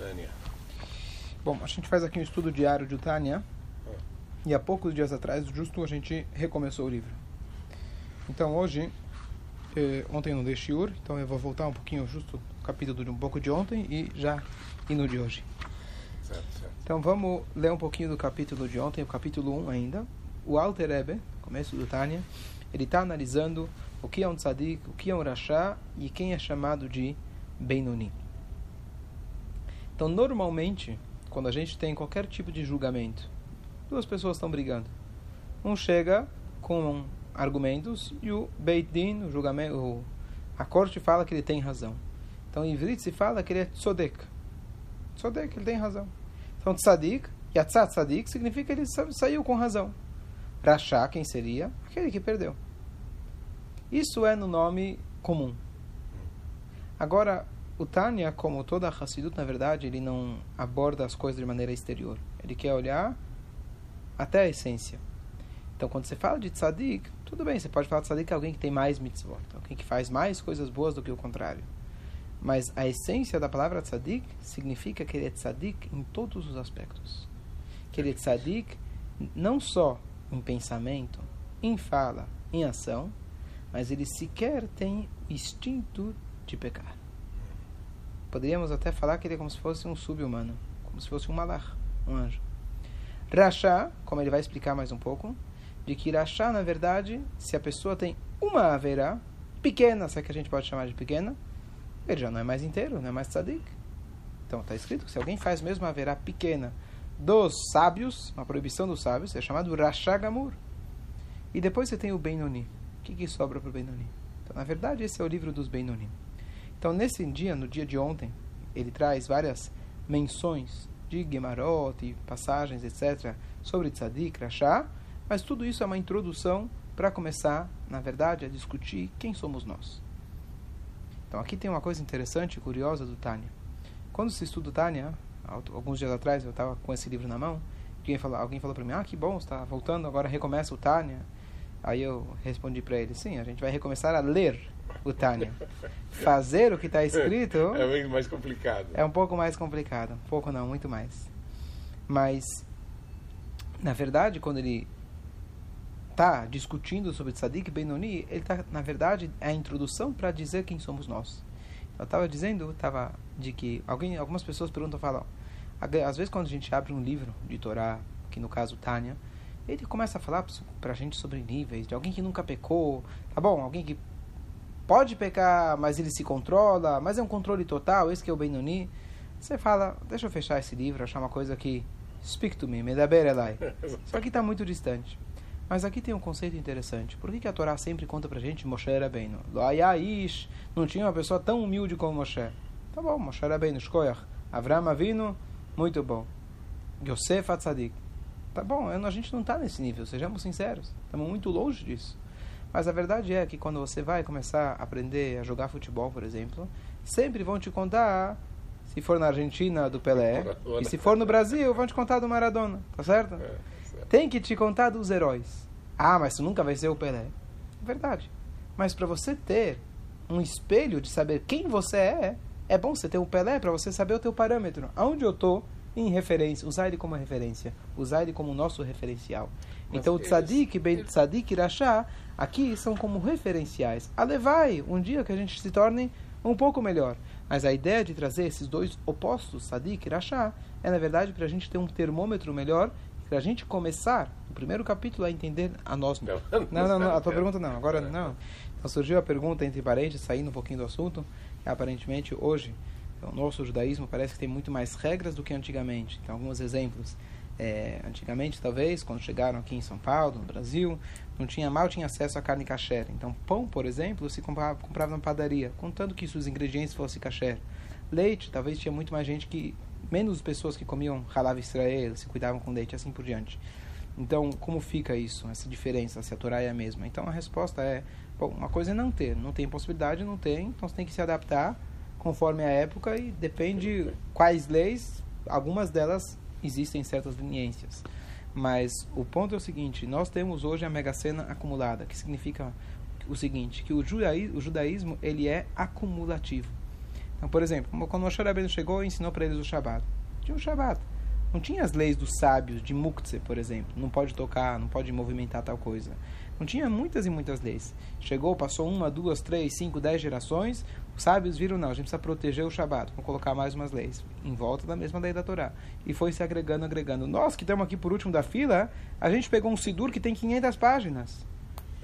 Tânia. Bom, a gente faz aqui um estudo diário de Tânia. Ah. E há poucos dias atrás, justo a gente recomeçou o livro. Então hoje, eh, ontem não dei shiur, então eu vou voltar um pouquinho justo o capítulo de um pouco de ontem e já ir no de hoje. Certo, certo. Então vamos ler um pouquinho do capítulo de ontem, o capítulo 1 ainda. O Alter Rebbe, começo do Tânia, ele está analisando o que é um tzadik, o que é um rachá e quem é chamado de Benoni. Então, normalmente, quando a gente tem qualquer tipo de julgamento, duas pessoas estão brigando. Um chega com argumentos e o Beit Din, o julgamento, o- a corte fala que ele tem razão. Então, em Ivrit se fala que ele é tzodek. Tzodek, ele tem razão. Então, tzadik, yatzat tzadik, significa que ele sa- saiu com razão. Rachá, quem seria? Aquele que perdeu. Isso é no nome comum. Agora, o Tânia, como toda a Hassidut, na verdade, ele não aborda as coisas de maneira exterior. Ele quer olhar até a essência. Então, quando você fala de tzadik, tudo bem, você pode falar de tzadik é alguém que tem mais mitzvot, alguém que faz mais coisas boas do que o contrário. Mas a essência da palavra tzadik significa que ele é tzadik em todos os aspectos. Que ele é tzadik não só em pensamento, em fala, em ação, mas ele sequer tem o instinto de pecar. Poderíamos até falar que ele é como se fosse um sub-humano, como se fosse um malach, um anjo. Rachá, como ele vai explicar mais um pouco, de que Rachá, na verdade, se a pessoa tem uma haverá, pequena, se é que a gente pode chamar de pequena, ele já não é mais inteiro, não é mais tzadik. Então está escrito que se alguém faz mesmo uma haverá pequena dos sábios, uma proibição dos sábios, é chamado Rachá Gamur. E depois você tem o Benoni. O que, que sobra para o Benoni? Então, na verdade, esse é o livro dos Benoni. Então, nesse dia, no dia de ontem, ele traz várias menções de Gemarot e passagens, etc., sobre Tzadik, Rachá, mas tudo isso é uma introdução para começar, na verdade, a discutir quem somos nós. Então, aqui tem uma coisa interessante e curiosa do Tânia. Quando se estuda o Tânia, alguns dias atrás, eu estava com esse livro na mão, alguém falou, alguém falou para mim, ah, que bom, está voltando, agora recomeça o Tânia. Aí eu respondi para ele, sim, a gente vai recomeçar a ler o Tânia. Fazer o que está escrito É bem mais complicado. é um pouco mais complicado. Um pouco não, muito mais. Mas, na verdade, quando ele está discutindo sobre Tzadik Benoni, ele está, na verdade, é a introdução para dizer quem somos nós. Eu estava dizendo, estava de que alguém, algumas pessoas perguntam, falam, às vezes quando a gente abre um livro de Torá, que no caso Tânia, ele começa a falar para a gente sobre níveis, de alguém que nunca pecou, tá bom, alguém que pode pecar, mas ele se controla, mas é um controle total, esse que é o Benoni. Você fala, deixa eu fechar esse livro, achar uma coisa que speak to me, medaber elai. Isso aqui está muito distante. Mas aqui tem um conceito interessante. Por que, que a Torá sempre conta pra gente Moshe era bem? Loayaish, não tinha uma pessoa tão humilde como Moshe. Tá bom, Moshe era bem, Shkoyach. Avram Avinu, muito bom. Yosef Atzadik. Tá bom, a gente não está nesse nível, sejamos sinceros. Estamos muito longe disso. Mas a verdade é que quando você vai começar a aprender a jogar futebol, por exemplo, sempre vão te contar, se for na Argentina, do Pelé, Maradona. e se for no Brasil, vão te contar do Maradona, tá certo? É, certo. Tem que te contar dos heróis. Ah, mas tu nunca vai ser o Pelé. Verdade. Mas para você ter um espelho de saber quem você é, é bom você ter um Pelé para você saber o teu parâmetro. Aonde eu tô em referência, usar ele como referência, usar ele como nosso referencial. Mas então, eles- tzadik, ben eles- tzadik e rachá, aqui são como referenciais. Alevai, um dia que a gente se torne um pouco melhor. Mas a ideia de trazer esses dois opostos, tzadik e rachá, é na verdade para a gente ter um termômetro melhor, para a gente começar, no primeiro capítulo, a entender a nós mesmos. Não, Não, não, não, a tua pergunta não, agora não. Então surgiu a pergunta entre parênteses, saindo um pouquinho do assunto, que aparentemente hoje o nosso judaísmo parece que tem muito mais regras do que antigamente. Então, alguns exemplos. É, antigamente, talvez, quando chegaram aqui em São Paulo, no Brasil, não tinha mal tinha acesso à carne kasher. Então, pão, por exemplo, se comprava, comprava na padaria, contando que os ingredientes fossem kasher. Leite, talvez tinha muito mais gente que menos pessoas que comiam halav Israel, se cuidavam com leite, assim por diante. Então, como fica isso, essa diferença, se a Torá é a mesma? Então, a resposta é, bom, uma coisa é não ter, não tem possibilidade, não tem, então você tem que se adaptar conforme a época e depende quais leis, algumas delas existem certas leniências. Mas o ponto é o seguinte, nós temos hoje a mega sena acumulada, que significa o seguinte, que o judaísmo, o judaísmo ele é acumulativo. Então, por exemplo, quando Moshe Rabbeinu chegou e ensinou para eles o Shabat. Tinha o Shabat. Não tinha as leis dos sábios, de Muktzeh, por exemplo. Não pode tocar, não pode movimentar tal coisa. Não tinha muitas e muitas leis. Chegou, passou uma, duas, três, cinco, dez gerações. Os sábios viram, não, a gente precisa proteger o Shabat. Vamos colocar mais umas leis. Em volta da mesma lei da Torá. E foi se agregando, agregando. Nós que estamos aqui por último da fila, a gente pegou um Sidur que tem 500 páginas.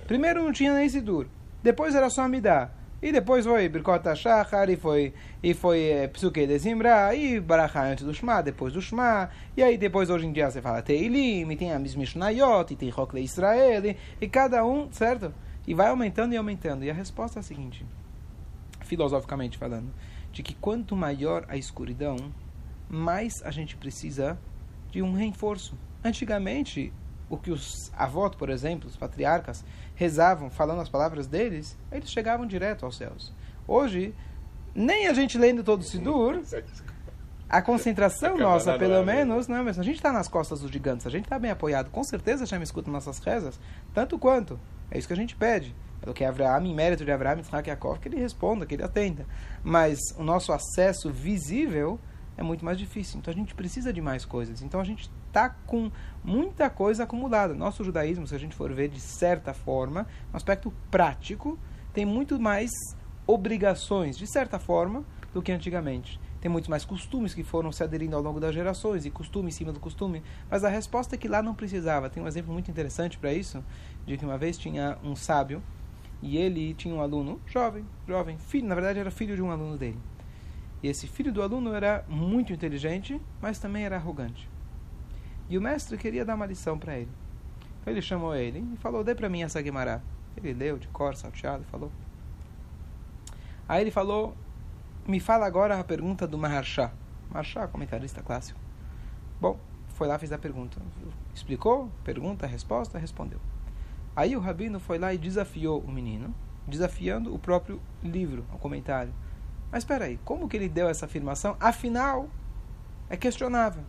Primeiro não tinha nem Sidur. Depois era só Amidá. E depois foi Birkot HaShachar, e foi, e foi é, Psuke de Zimbra, e Barachá antes do Shema, depois do Shema, e aí depois hoje em dia você fala Teilim, e tem a Mishnayot, e tem Rokle Israel, e, e cada um, certo? E vai aumentando e aumentando. E a resposta é a seguinte, filosoficamente falando, de que quanto maior a escuridão, mais a gente precisa de um reforço. Antigamente, o que os avós, por exemplo, os patriarcas, rezavam falando as palavras deles, eles chegavam direto aos céus. Hoje, nem a gente lendo todo o Sidur, a concentração nossa, pelo menos, não é mesmo? A gente está nas costas dos gigantes, a gente está bem apoiado. Com certeza já me escuta nossas rezas, tanto quanto. É isso que a gente pede. Pelo que Abraão, em mérito de Abraão, Yaakov, que ele responda, que ele atenda. Mas o nosso acesso visível é muito mais difícil. Então a gente precisa de mais coisas. Então a gente está com muita coisa acumulada. Nosso judaísmo, se a gente for ver de certa forma, no aspecto prático, tem muito mais obrigações, de certa forma, do que antigamente. Tem muitos mais costumes que foram se aderindo ao longo das gerações, e costume em cima do costume. Mas a resposta é que lá não precisava. Tem um exemplo muito interessante para isso, de que uma vez tinha um sábio, e ele tinha um aluno jovem, jovem, filho, na verdade era filho de um aluno dele. E esse filho do aluno era muito inteligente, mas também era arrogante. E o mestre queria dar uma lição para ele. Então ele chamou ele e falou: Dê para mim essa Guimará. Ele leu de cor, salteado, e falou. Aí ele falou: Me fala agora a pergunta do Maharsha. Maharsha, comentarista clássico. Bom, foi lá, fez a pergunta. Explicou, pergunta, resposta, respondeu. Aí o rabino foi lá e desafiou o menino, desafiando o próprio livro, o comentário. Mas espera aí, como que ele deu essa afirmação? Afinal, é questionável.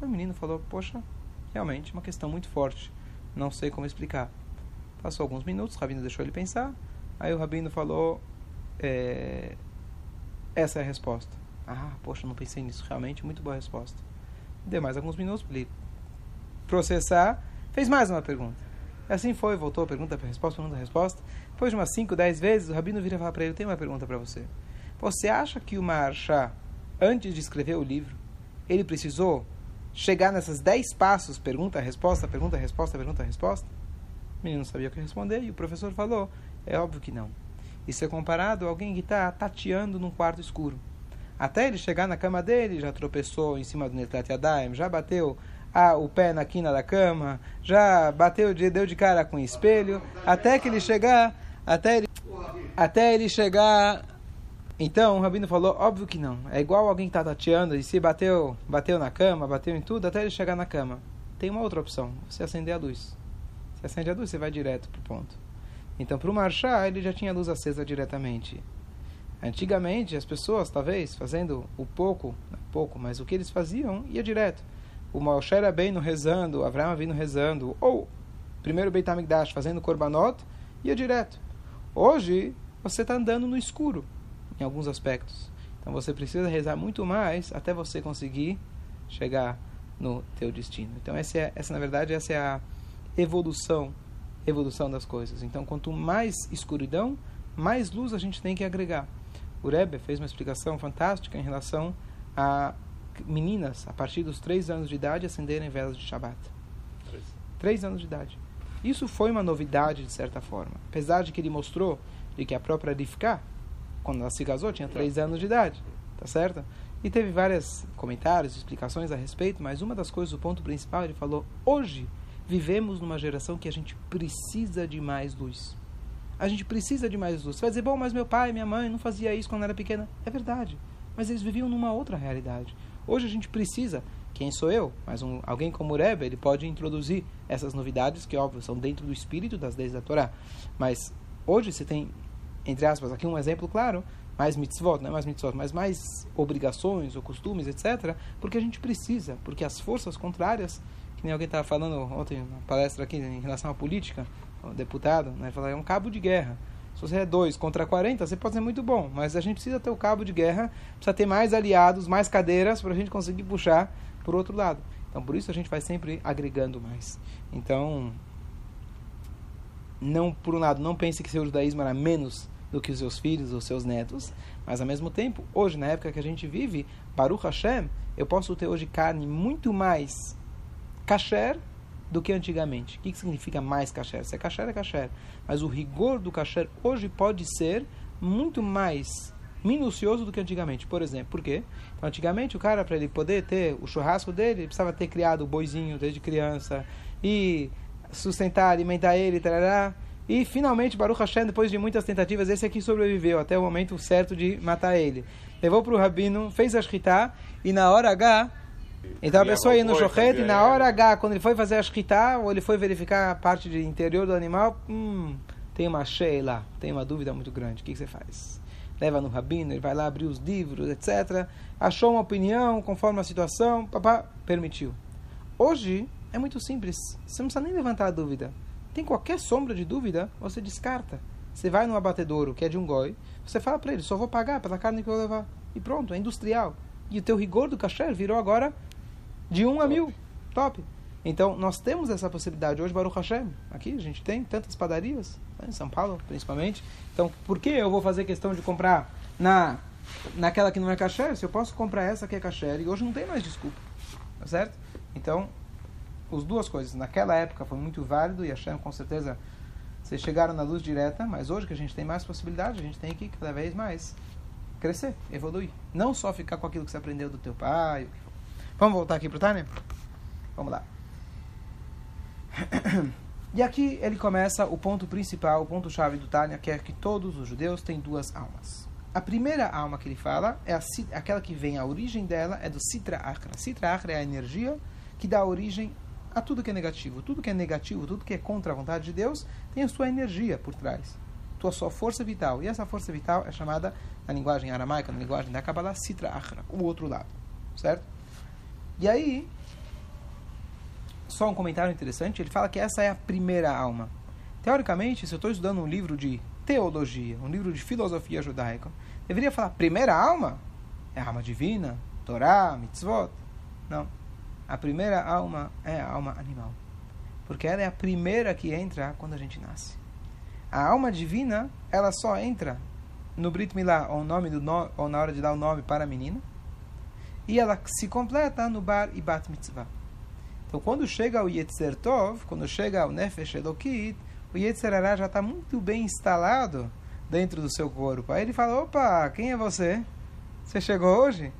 O menino falou: Poxa, realmente uma questão muito forte. Não sei como explicar. Passou alguns minutos, o rabino deixou ele pensar. Aí o rabino falou: é, Essa é a resposta. Ah, poxa, não pensei nisso. Realmente, muito boa resposta. Deu mais alguns minutos para ele processar. Fez mais uma pergunta. Assim foi, voltou, pergunta, resposta, pergunta, resposta. Depois de umas 5, 10 vezes, o rabino vira e fala para ele: Tem uma pergunta para você. Você acha que o Maharsha, antes de escrever o livro, ele precisou chegar nessas 10 passos, pergunta, resposta, pergunta, resposta, pergunta, resposta? O menino sabia o que responder e o professor falou: é óbvio que não. Isso é comparado a alguém que está tateando num quarto escuro. Até ele chegar na cama dele, já tropeçou em cima do Netlat Yadayim, já bateu o pé na quina da cama, já bateu, deu de cara com o espelho, até que ele chegar, até ele, até ele chegar então, o Rabino falou, óbvio que não. É igual alguém que está tateando e se bateu, bateu na cama, bateu em tudo, até ele chegar na cama. Tem uma outra opção, você acender a luz. Se acende a luz, você vai direto para o ponto. Então, para o marchar, ele já tinha a luz acesa diretamente. Antigamente, as pessoas, talvez, fazendo o pouco, pouco, mas o que eles faziam, ia direto. O Moshe era bem no rezando, o Avraham vindo rezando, ou primeiro Beit HaMikdash fazendo korbanot, ia direto. Hoje, você está andando no escuro em alguns aspectos. Então você precisa rezar muito mais até você conseguir chegar no teu destino. Então essa, é, essa na verdade essa é a evolução, evolução das coisas. Então quanto mais escuridão, mais luz a gente tem que agregar. O Rebbe fez uma explicação fantástica em relação a meninas a partir dos três anos de idade acenderem velas de Shabbat. Três. três anos de idade. Isso foi uma novidade de certa forma, apesar de que ele mostrou de que a própria Rivka, quando ela se casou, tinha três anos de idade, tá certo? E teve vários comentários, explicações a respeito, mas uma das coisas, o ponto principal, ele falou: hoje vivemos numa geração que a gente precisa de mais luz. A gente precisa de mais luz. Você vai dizer, bom, mas meu pai, minha mãe não fazia isso quando era pequena. É verdade. Mas eles viviam numa outra realidade. Hoje a gente precisa, quem sou eu? Mas um, alguém como o Rebbe, ele pode introduzir essas novidades que, óbvio, são dentro do espírito das leis da Torá. Mas hoje você tem entre aspas, aqui um exemplo claro, mais mitzvot, não é mais mitzvot, mas mais obrigações ou costumes, etc., porque a gente precisa, porque as forças contrárias, que nem alguém estava falando ontem na palestra aqui em relação à política, o deputado, né, falou, é um cabo de guerra. Se você é 2 contra 40, você pode ser muito bom, mas a gente precisa ter o cabo de guerra, precisa ter mais aliados, mais cadeiras para a gente conseguir puxar o outro lado. Então, por isso a gente vai sempre agregando mais. Então, não por um lado, não pense que seu judaísmo era menos do que os seus filhos ou seus netos, mas ao mesmo tempo, hoje, na época que a gente vive, Baruch Hashem, eu posso ter hoje carne muito mais kasher do que antigamente. O que, que significa mais kasher? Se é kasher, é kasher. Mas o rigor do kasher hoje pode ser muito mais minucioso do que antigamente. Por exemplo, por quê? Então, antigamente, o cara, para ele poder ter o churrasco dele, ele precisava ter criado o boizinho desde criança e sustentar, alimentar ele, tarará. E finalmente, Baruch Hashem, depois de muitas tentativas, esse aqui sobreviveu até o momento certo de matar ele. Levou para o rabino, fez a shkita e na hora H então a pessoa ia no shochet e na hora H, quando ele foi fazer a shkita, ou ele foi verificar a parte de interior do animal, hum, tem uma cheia lá, tem uma dúvida muito grande. O que, que você faz? Leva no rabino, ele vai lá abrir os livros, etc. Achou uma opinião conforme a situação, papá, permitiu. Hoje é muito simples, você não precisa nem levantar a dúvida. Tem qualquer sombra de dúvida, você descarta. Você vai no abatedouro, que é de um goi, você fala para ele, só vou pagar pela carne que eu vou levar. E pronto, é industrial. E o teu rigor do kasher virou agora de 1 a mil. Top. Então, nós temos essa possibilidade hoje, Baruch Hashem. Aqui a gente tem tantas padarias, né, em São Paulo principalmente. Então, por que eu vou fazer questão de comprar na naquela que não é kasher? Se eu posso comprar essa que é kasher, e hoje não tem mais desculpa. Tá certo? Então, as duas coisas. Naquela época foi muito válido e Hashem com certeza vocês chegaram na luz direta, mas hoje que a gente tem mais possibilidade, a gente tem que cada vez mais crescer, evoluir. Não só ficar com aquilo que você aprendeu do teu pai. Vamos voltar aqui para o Tânia? Vamos lá. E aqui ele começa o ponto principal, o ponto-chave do Tânia, que é que todos os judeus têm duas almas. A primeira alma que ele fala é a, aquela que vem, a origem dela é do Sitra Achra. Sitra Achra é a energia que dá origem a tudo que é negativo. Tudo que é negativo, tudo que é contra a vontade de Deus, tem a sua energia por trás. Tua sua força vital. E essa força vital é chamada, na linguagem aramaica, na linguagem da Kabbalah, Sitra Achra, o outro lado. Certo? E aí, só um comentário interessante, ele fala que essa é a primeira alma. Teoricamente, se eu estou estudando um livro de teologia, um livro de filosofia judaica, deveria falar primeira alma? É a alma divina, Torá, mitzvot? Não. A primeira alma é a alma animal. Porque ela é a primeira que entra quando a gente nasce. A alma divina, ela só entra no Brit Milá, ou, nome do no, ou na hora de dar o nome para a menina, e ela se completa no Bar e Bat Mitzvah. Então, quando chega o Yetzer Tov, quando chega o Nefesh Elokit, o Yetzer Hará já está muito bem instalado dentro do seu corpo. Aí ele fala, opa, quem é você? Você chegou hoje?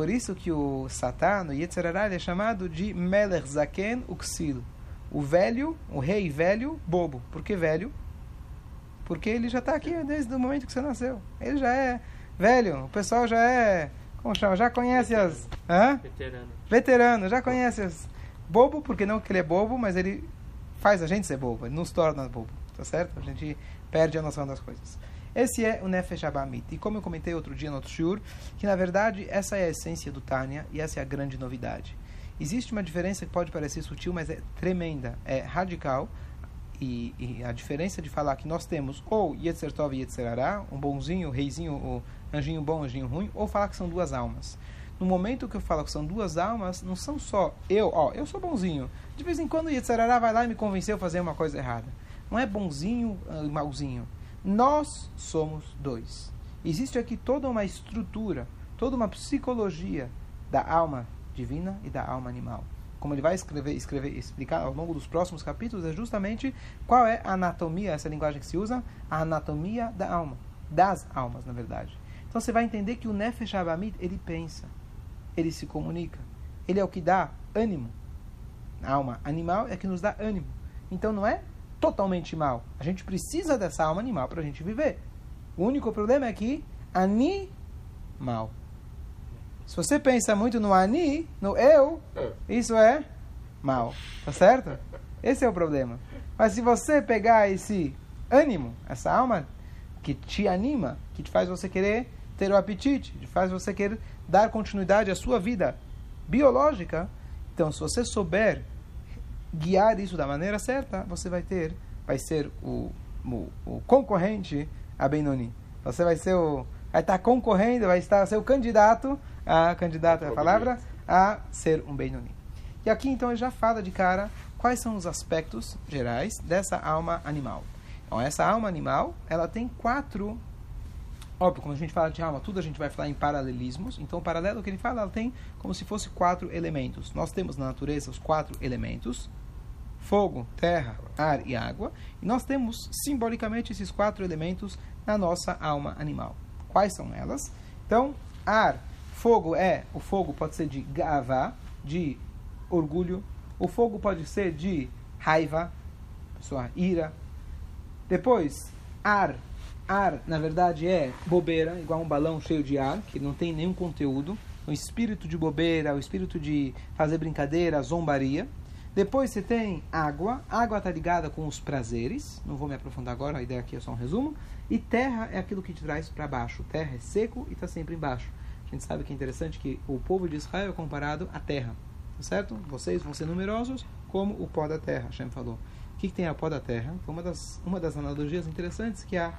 Por isso que o Satã, o Yetzirará, é chamado de Meler Zaken Uxil. O velho, o rei velho, bobo. Por que velho? Porque ele já está aqui desde o momento que você nasceu. Ele já é velho. O pessoal já é, como chama? Já conhece as... Hã? Veterano. Veterano, já conhece as... Bobo, porque não que ele é bobo, mas ele faz a gente ser bobo. Ele nos torna bobo. Tá certo? A gente perde a noção das coisas. Esse é o Nefesh Abamit. E como eu comentei outro dia no outro shiur, que na verdade essa é a essência do Tânia e essa é a grande novidade. Existe uma diferença que pode parecer sutil, mas é tremenda, é radical. E, e a diferença de falar que nós temos ou Yetzer Tov e Yetzer Ará, um bonzinho, reizinho, o anjinho bom, anjinho ruim, ou falar que são duas almas. No momento que eu falo que são duas almas, não são só eu, ó, eu sou bonzinho. De vez em quando Yetzer Ará vai lá e me convenceu a fazer uma coisa errada. Não é bonzinho e malzinho nós somos dois. Existe aqui toda uma estrutura, toda uma psicologia da alma divina e da alma animal. Como ele vai escrever, escrever, explicar ao longo dos próximos capítulos, é justamente qual é a anatomia, essa linguagem que se usa, a anatomia da alma, das almas, na verdade. Então você vai entender que o Nefesh Abamid, ele pensa, ele se comunica, ele é o que dá ânimo. A alma animal é que nos dá ânimo. Então não é totalmente mal. A gente precisa dessa alma animal para a gente viver. O único problema é que animal. Se você pensa muito no ani, no eu, é. isso é mal. Tá certo? Esse é o problema. Mas se você pegar esse ânimo, essa alma que te anima, que te faz você querer ter o apetite, que faz você querer dar continuidade à sua vida biológica, então se você souber guiar isso da maneira certa, você vai ter, vai ser o o, o concorrente a Benoni. Você vai ser o vai estar concorrendo, vai estar ser o candidato a candidato é a palavra a ser um Benoni. E aqui então ele já fala de cara quais são os aspectos gerais dessa alma animal. Então essa alma animal, ela tem quatro Óbvio, quando a gente fala de alma, tudo a gente vai falar em paralelismos. Então, o paralelo que ele fala, ela tem como se fosse quatro elementos. Nós temos na natureza os quatro elementos: fogo, terra, ar e água. E nós temos, simbolicamente, esses quatro elementos na nossa alma animal. Quais são elas? Então, ar, fogo é, o fogo pode ser de gavá, de orgulho. O fogo pode ser de raiva, pessoa ira. Depois, ar, ar, na verdade, é bobeira, igual um balão cheio de ar, que não tem nenhum conteúdo. O espírito de bobeira, o espírito de fazer brincadeira, zombaria. Depois você tem água. Água está ligada com os prazeres. Não vou me aprofundar agora, a ideia aqui é só um resumo. E terra é aquilo que te traz para baixo. Terra é seco e está sempre embaixo. A gente sabe que é interessante que o povo de Israel é comparado à terra. Tá certo? Vocês vão ser numerosos como o pó da terra, Hashem falou. O que, que tem a pó da terra? Uma das, uma das analogias interessantes que a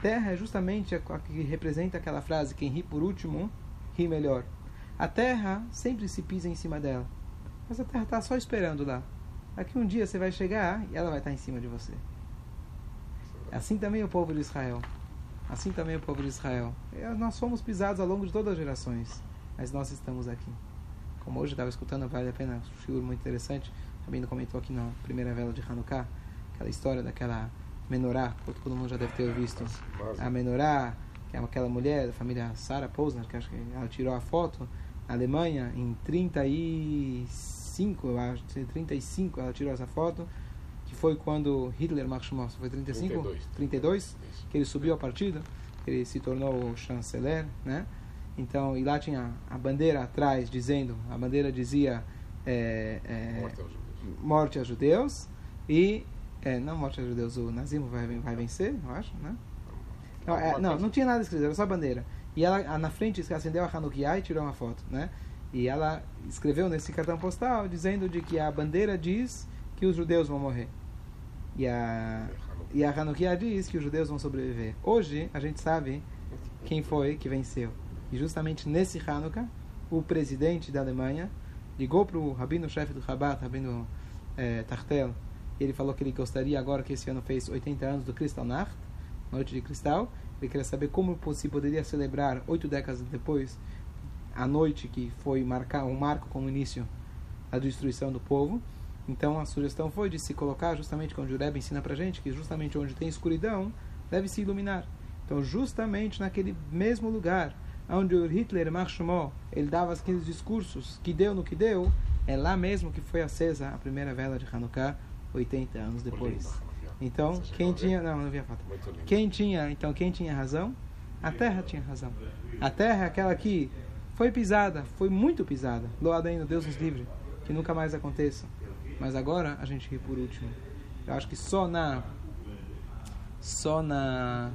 terra é justamente a, a que representa aquela frase: quem ri por último, ri melhor. A terra sempre se pisa em cima dela. Mas a terra está só esperando lá. Aqui um dia você vai chegar e ela vai estar em cima de você. Assim também o povo de Israel. Assim também o povo de Israel. Nós fomos pisados ao longo de todas as gerações, mas nós estamos aqui. Como hoje estava escutando, vale a pena, um filme muito interessante. Também comentou aqui na primeira vela de Hanukkah, aquela história daquela menorá, todo mundo já deve ter visto. A menorá, que é aquela mulher da família Sarah Posner, que acho que ela tirou a foto Alemanha em 35, eu acho, 35 ela tirou essa foto, que foi quando Hitler marchou, foi 35? 32. 32 que ele subiu a partida, ele se tornou chanceler, né? Então, e lá tinha a bandeira atrás dizendo, a bandeira dizia é, é, morte, aos morte, aos judeus e é, não morte aos judeus, o nazismo vai, vai vencer, eu acho, né? Não, é, não, não tinha nada escrito, era só a bandeira. E ela na frente acendeu a Hanukkah e tirou uma foto, né? E ela escreveu nesse cartão postal dizendo de que a bandeira diz que os judeus vão morrer. E a e a Hanukkah diz que os judeus vão sobreviver. Hoje a gente sabe quem foi que venceu. E justamente nesse Hanukkah, o presidente da Alemanha ligou para o rabino-chefe do Rabat, rabino é, Tartel, ele falou que ele gostaria agora que esse ano fez 80 anos do Kristallnacht, Noite de Cristal, ele queria saber como se poderia celebrar oito décadas depois a noite que foi marcar um marco como início da destruição do povo. Então a sugestão foi de se colocar justamente como o Jureb ensina para gente que justamente onde tem escuridão deve se iluminar. Então justamente naquele mesmo lugar onde o Hitler marchou, ele dava aqueles discursos que deu no que deu, é lá mesmo que foi acesa a primeira vela de Hanukkah 80 anos depois. Então, quem tinha. Não, não havia foto. Quem tinha, então, quem tinha razão? A terra tinha razão. A terra é aquela que foi pisada, foi muito pisada. Loado ainda, Deus nos livre. Que nunca mais aconteça. Mas agora a gente ri por último. Eu acho que só na. Só na.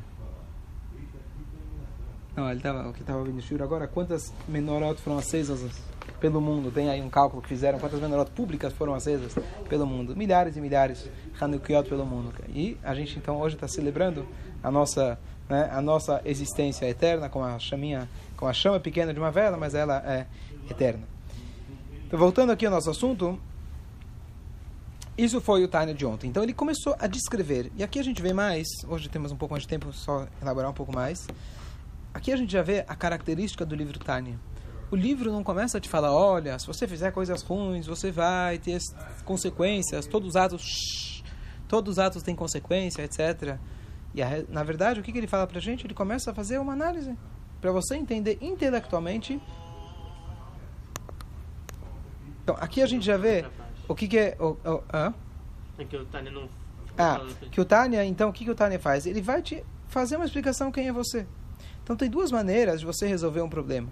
Não, ele tava, o que estava ouvindo o agora, quantas menorotes foram acesas pelo mundo. Tem aí um cálculo que fizeram quantas menorotas públicas foram acesas pelo mundo. Milhares e milhares Hanukkot pelo mundo. E a gente então hoje está celebrando a nossa, né, a nossa existência eterna com a chaminha, com a chama pequena de uma vela, mas ela é eterna. Então, voltando aqui ao nosso assunto, isso foi o Tânia de ontem. Então ele começou a descrever. E aqui a gente vê mais, hoje temos um pouco mais de tempo, só elaborar um pouco mais. Aqui a gente já vê a característica do livro Tânia o livro não começa a te falar, olha, se você fizer coisas ruins, você vai ter consequências, todos os atos, shh, todos os atos têm consequência, etc. E a, na verdade, o que, que ele fala pra gente? Ele começa a fazer uma análise para você entender intelectualmente. Então, aqui a gente já vê o que, que é. O, o, ah? É que o Tânia não. Ah, que o Tânia, então, o que, que o Tânia faz? Ele vai te fazer uma explicação quem é você. Então, tem duas maneiras de você resolver um problema.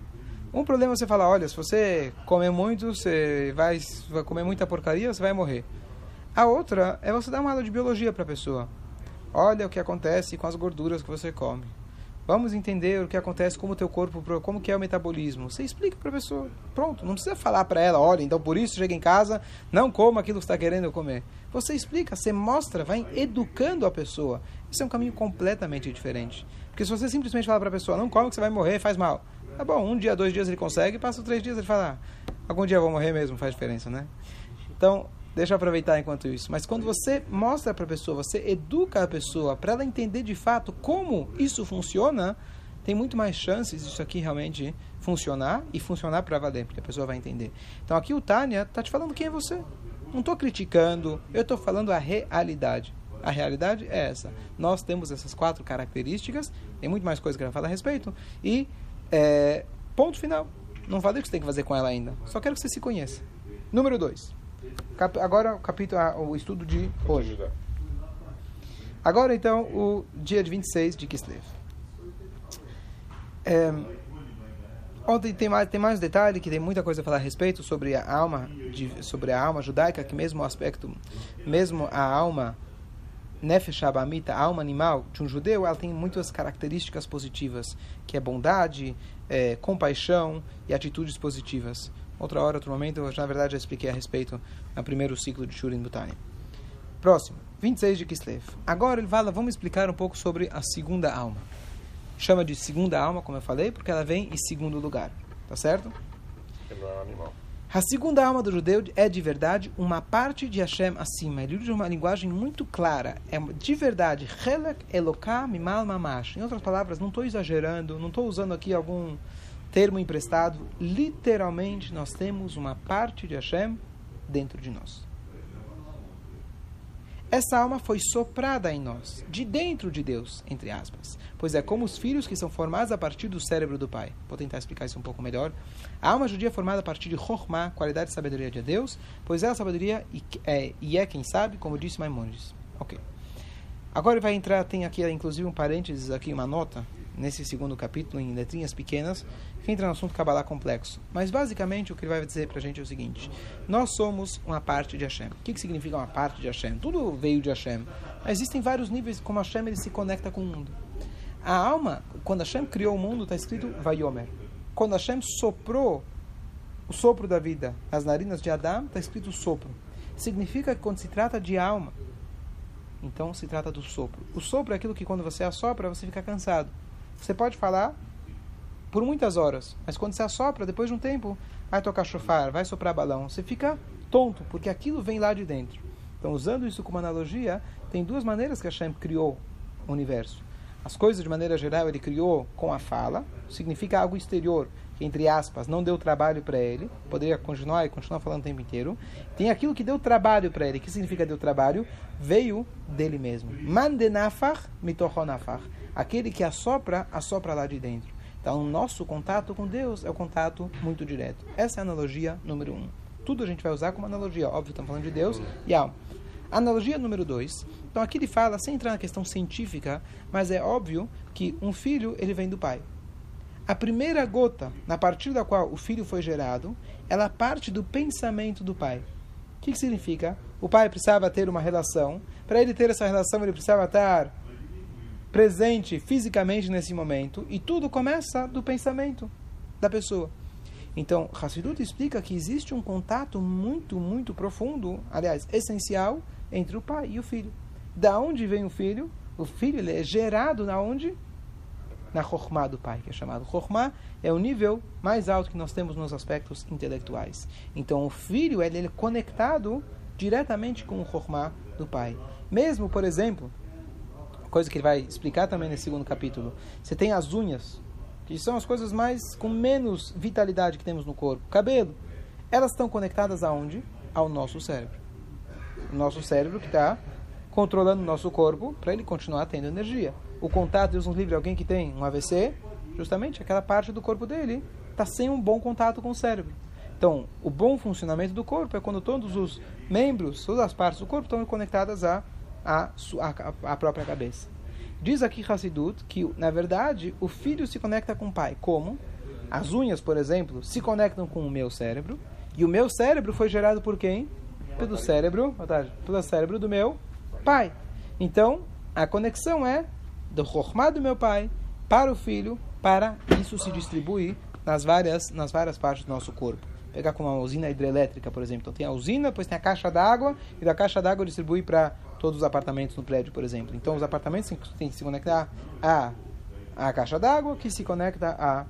Um problema é você falar, olha, se você comer muito, você vai, vai comer muita porcaria, você vai morrer. A outra é você dar uma aula de biologia para a pessoa. Olha o que acontece com as gorduras que você come. Vamos entender o que acontece com o teu corpo, como que é o metabolismo. Você explica para a pessoa. Pronto, não precisa falar para ela, olha, então por isso chega em casa, não coma aquilo que está querendo comer. Você explica, você mostra, vai educando a pessoa. Isso é um caminho completamente diferente. Porque se você simplesmente falar para a pessoa, não come que você vai morrer, faz mal. Tá bom, um dia, dois dias ele consegue, passa três dias ele fala, ah, algum dia eu vou morrer mesmo, faz diferença, né? Então, deixa eu aproveitar enquanto isso. Mas quando você mostra para a pessoa, você educa a pessoa para ela entender de fato como isso funciona, tem muito mais chances disso aqui realmente funcionar e funcionar para valer, porque a pessoa vai entender. Então aqui o Tânia está te falando quem é você. Não estou criticando, eu estou falando a realidade. A realidade é essa. Nós temos essas quatro características, tem muito mais coisa que ela fala a respeito, e é, ponto final. Não falei o que você tem que fazer com ela ainda. Só quero que você se conheça. Número 2. Agora o capítulo, ah, o estudo de hoje. Agora então o dia de 26 de Kislev. É, ontem tem mais tem mais detalhe que tem muita coisa a falar a respeito sobre a alma de, sobre a alma judaica que mesmo o aspecto mesmo a alma Nefesh Abamita, a alma animal de um judeu, ela tem muitas características positivas, que é bondade, é, compaixão e atitudes positivas. Outra hora, outro momento, eu na verdade já expliquei a respeito no primeiro ciclo de Shurin Butani. Próximo, 26 de Kislev. Agora ele fala, vamos explicar um pouco sobre a segunda alma. Chama de segunda alma, como eu falei, porque ela vem em segundo lugar. Tá certo? Ele não é um animal. A segunda alma do judeu é de verdade uma parte de Hashem acima. Ele usa uma linguagem muito clara. É de verdade. Mimal Mamash. Em outras palavras, não estou exagerando, não estou usando aqui algum termo emprestado. Literalmente, nós temos uma parte de Hashem dentro de nós. Essa alma foi soprada em nós, de dentro de Deus, entre aspas. Pois é como os filhos que são formados a partir do cérebro do pai. Vou tentar explicar isso um pouco melhor. A alma judia é formada a partir de Chokhmah, qualidade de sabedoria de Deus, pois é a sabedoria e é, e é quem sabe, como disse Maimonides. Ok. Agora vai entrar, tem aqui inclusive um parênteses, aqui uma nota, nesse segundo capítulo, em letrinhas pequenas, que entra no assunto Kabbalah complexo. Mas basicamente o que ele vai dizer para a gente é o seguinte: nós somos uma parte de Hashem. O que, que significa uma parte de Hashem? Tudo veio de Hashem. Mas existem vários níveis como Hashem ele se conecta com o mundo. A alma, quando Hashem criou o mundo, está escrito Vayomer. Quando Hashem soprou o sopro da vida nas narinas de Adão, está escrito sopro. Significa que quando se trata de alma, então se trata do sopro. O sopro é aquilo que quando você assopra, você fica cansado. Você pode falar por muitas horas, mas quando você assopra, depois de um tempo, vai tocar chofar, vai soprar balão, você fica tonto, porque aquilo vem lá de dentro. Então, usando isso como analogia, tem duas maneiras que Hashem criou o universo. As coisas, de maneira geral, ele criou com a fala, significa algo exterior, entre aspas, não deu trabalho para ele, poderia continuar e continuar falando o tempo inteiro. Tem aquilo que deu trabalho para ele, que significa deu trabalho, veio dele mesmo. Mandenafar mitohonafar. Aquele que assopra, assopra lá de dentro. Então, o nosso contato com Deus é o contato muito direto. Essa é a analogia número um. Tudo a gente vai usar como analogia. Óbvio, estamos falando de Deus e alma. Analogia número dois. Então, aqui ele fala, sem entrar na questão científica, mas é óbvio que um filho, ele vem do pai. A primeira gota, na partir da qual o filho foi gerado, ela parte do pensamento do pai. O que, que significa? O pai precisava ter uma relação. Para ele ter essa relação, ele precisava estar presente fisicamente nesse momento e tudo começa do pensamento da pessoa. Então, Hassidut explica que existe um contato muito, muito profundo, aliás, essencial, entre o pai e o filho. Da onde vem o filho? O filho ele é gerado na onde? Na Chokhmah do pai, que é chamado Chokhmah, é o nível mais alto que nós temos nos aspectos intelectuais. Então, o filho ele, ele é conectado diretamente com o Chokhmah do pai. Mesmo, por exemplo, coisa que ele vai explicar também nesse segundo capítulo. Você tem as unhas, que são as coisas mais com menos vitalidade que temos no corpo. Cabelo, elas estão conectadas aonde? Ao nosso cérebro. O nosso cérebro que está controlando o nosso corpo para ele continuar tendo energia. O contato, Deus nos livre, alguém que tem um AVC, justamente aquela parte do corpo dele está sem um bom contato com o cérebro. Então, o bom funcionamento do corpo é quando todos os membros, todas as partes do corpo estão conectadas a, a, a própria cabeça. Diz aqui Hassidut que, na verdade, o filho se conecta com o pai. Como? As unhas, por exemplo, se conectam com o meu cérebro. E o meu cérebro foi gerado por quem? Pelo cérebro, pelo cérebro do meu pai. Então, a conexão é do Chokhmah do meu pai para o filho, para isso se distribuir nas várias, nas várias partes do nosso corpo. Pegar com uma usina hidrelétrica, por exemplo. Então tem a usina, depois tem a caixa d'água, e da caixa d'água distribui para todos os apartamentos no prédio, por exemplo. Então os apartamentos têm que se conectar a, a caixa d'água, que se conecta a,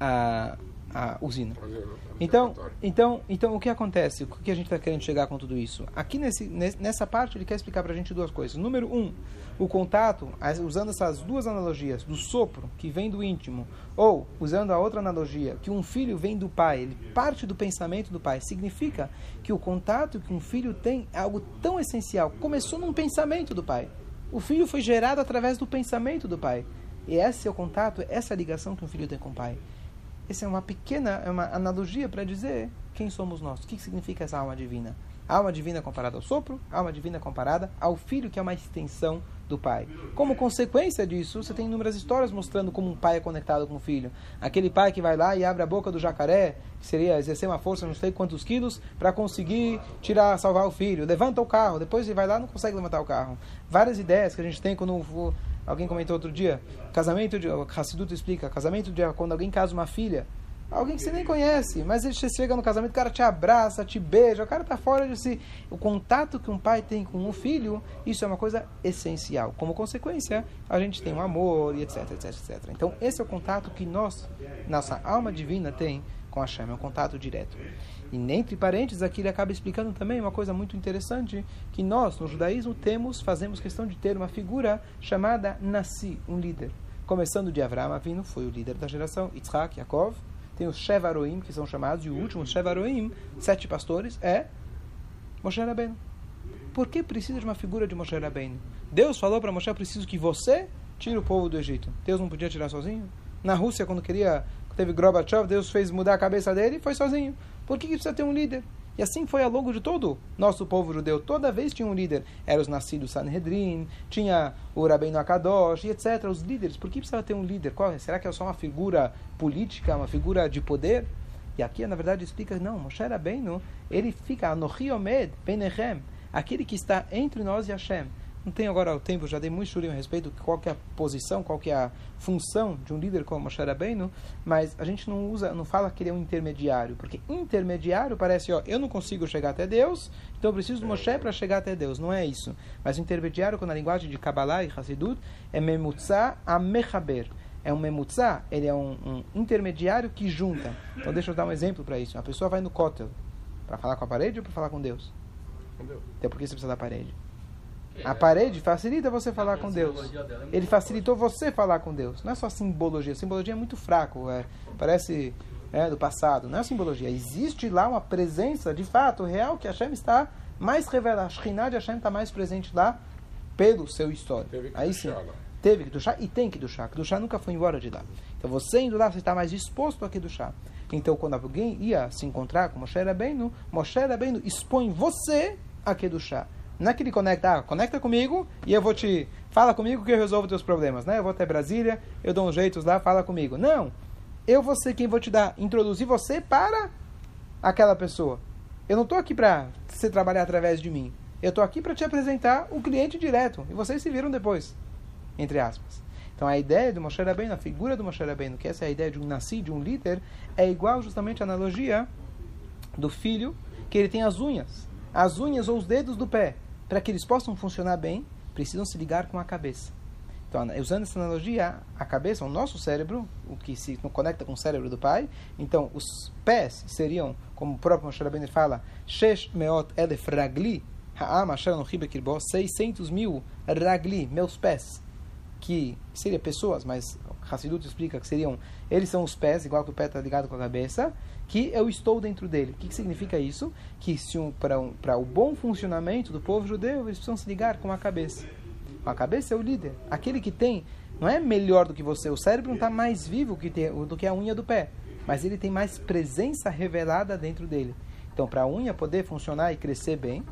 a, a usina. Então, então, então, o que acontece? O que a gente está querendo chegar com tudo isso? Aqui nesse, nessa parte, ele quer explicar para a gente duas coisas. Número um, o contato, usando essas duas analogias, do sopro, que vem do íntimo, ou usando a outra analogia, que um filho vem do pai, ele parte do pensamento do pai, significa que o contato que um filho tem é algo tão essencial. Começou num pensamento do pai. O filho foi gerado através do pensamento do pai. E esse é o contato, essa é a ligação que um filho tem com o pai. Essa é uma pequena é uma analogia para dizer quem somos nós. O que significa essa alma divina? alma divina comparada ao sopro, alma divina comparada ao filho, que é uma extensão do pai. Como consequência disso, você tem inúmeras histórias mostrando como um pai é conectado com o filho. Aquele pai que vai lá e abre a boca do jacaré, que seria exercer uma força não sei quantos quilos, para conseguir tirar, salvar o filho. Levanta o carro, depois ele vai lá e não consegue levantar o carro. Várias ideias que a gente tem quando alguém comentou outro dia, casamento de, o Hassiduto explica, casamento de quando alguém casa uma filha, Alguém que você nem conhece, mas ele chega no casamento, o cara te abraça, te beija, o cara está fora de si. O contato que um pai tem com um filho, isso é uma coisa essencial. Como consequência, a gente tem um amor e etc, etc, etc. Então, esse é o contato que nós, nossa alma divina, tem com a Shem, é um contato direto. E entre parênteses, aqui ele acaba explicando também uma coisa muito interessante, que nós, no judaísmo, temos, fazemos questão de ter uma figura chamada Nassi, um líder. Começando de Avraham Avinu, foi o líder da geração, Yitzhak, Yaakov, tem os Shevaroim, que são chamados, e o último Shevaroim, sete pastores, é Moshe Rabbeinu. Por que precisa de uma figura de Moshe Rabbeinu? Deus falou para Moshe, preciso que você tire o povo do Egito. Deus não podia tirar sozinho? Na Rússia, quando queria, teve Gorbachev, Deus fez mudar a cabeça dele e foi sozinho. Por que, precisa ter um líder? E assim foi ao longo de todo nosso povo judeu. Toda vez tinha um líder. Eram os nascidos Sanhedrin, tinha o Rabbeinu Akadosh, etc. Os líderes. Por que precisava ter um líder? Qual, será que é só uma figura política, uma figura de poder? E aqui, na verdade, explica, não, Moshe Rabbeinu, ele fica, Anochi Omed, Benechem, aquele que está entre nós e Hashem. Não tenho agora o tempo, já dei muito churinho a respeito de qual é a posição, qual é a função de um líder como Moshe Rabbeinu, mas a gente não usa, não fala que ele é um intermediário, porque intermediário parece, ó, eu não consigo chegar até Deus, então eu preciso do Moshe para chegar até Deus. Não é isso. Mas intermediário, com a linguagem de Kabbalah e Hassidut, é Memutza a Mechaber. É um Memutza, ele é um, um, intermediário que junta. Então deixa eu dar um exemplo para isso. A pessoa vai no cótel para falar com a parede ou para falar com Deus? Com Deus. Então por que você precisa da parede? A parede facilita você falar com Deus. Ele facilitou você falar com Deus. Não é só simbologia. Simbologia é muito fraco. É, parece é, do passado. Não é simbologia. Existe lá uma presença, de fato, real, que Hashem está mais revelada. A Shekhinah de Hashem está mais presente lá pelo seu histórico. Aí sim. Teve que duchar e tem que duchar. Que duchar nunca foi embora de lá. Então você indo lá, você está mais disposto a que duchar. Então quando alguém ia se encontrar com Moshe Rabbeinu, Moshe Rabbeinu expõe você a que duchar. Não é que ele conecta, ah, conecta comigo e eu vou te. Fala comigo que eu resolvo teus problemas, né? Eu vou até Brasília, eu dou uns jeitos lá, fala comigo. Não! Eu vou ser quem vou te dar, introduzir você para aquela pessoa. Eu não estou aqui para você trabalhar através de mim. Eu estou aqui para te apresentar o cliente direto. E vocês se viram depois. Entre aspas. Então a ideia do Moshe Rabbeinu, a figura do Moshe Rabbeinu, que essa é a ideia de um nasci, de um líder, é igual justamente à analogia do filho, que ele tem as unhas. As unhas ou os dedos do pé para que eles possam funcionar bem, precisam se ligar com a cabeça. Então, usando essa analogia, a cabeça, o nosso cérebro, o que se conecta com o cérebro do pai, então os pés seriam, como o próprio Moshe Rabbeinu fala, Shesh meot elef ragli, ha'am asher no 600 mil ragli, meus pés, que seria pessoas, mas Hassidut explica que seriam, eles são os pés, igual que o pé está ligado com a cabeça, que eu estou dentro dele. O que, que significa isso? Que se um, para um, o bom funcionamento do povo judeu, eles precisam se ligar com a cabeça. A cabeça é o líder, aquele que tem, não é melhor do que você, o cérebro não está mais vivo que tem, do que a unha do pé, mas ele tem mais presença revelada dentro dele. Então, para a unha poder funcionar e crescer bem,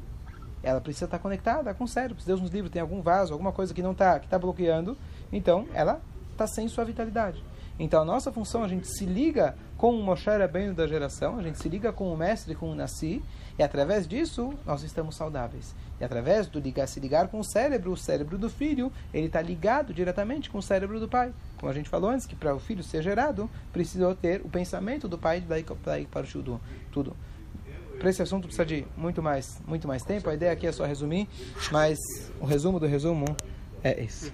ela precisa estar conectada com o cérebro. Se Deus nos livre, tem algum vaso, alguma coisa que não está, que está bloqueando, então ela está sem sua vitalidade. Então a nossa função, a gente se liga com o Moshe Rabbeinu da geração, a gente se liga com o mestre, com o Nassi, e através disso nós estamos saudáveis. E através do ligar, se ligar com o cérebro, o cérebro do filho, ele está ligado diretamente com o cérebro do pai. Como a gente falou antes, que para o filho ser gerado, precisou ter o pensamento do pai, daí, daí para tudo. tudo. Para esse assunto precisa de muito mais, muito mais tempo. A ideia aqui é só resumir, mas o resumo do resumo é esse.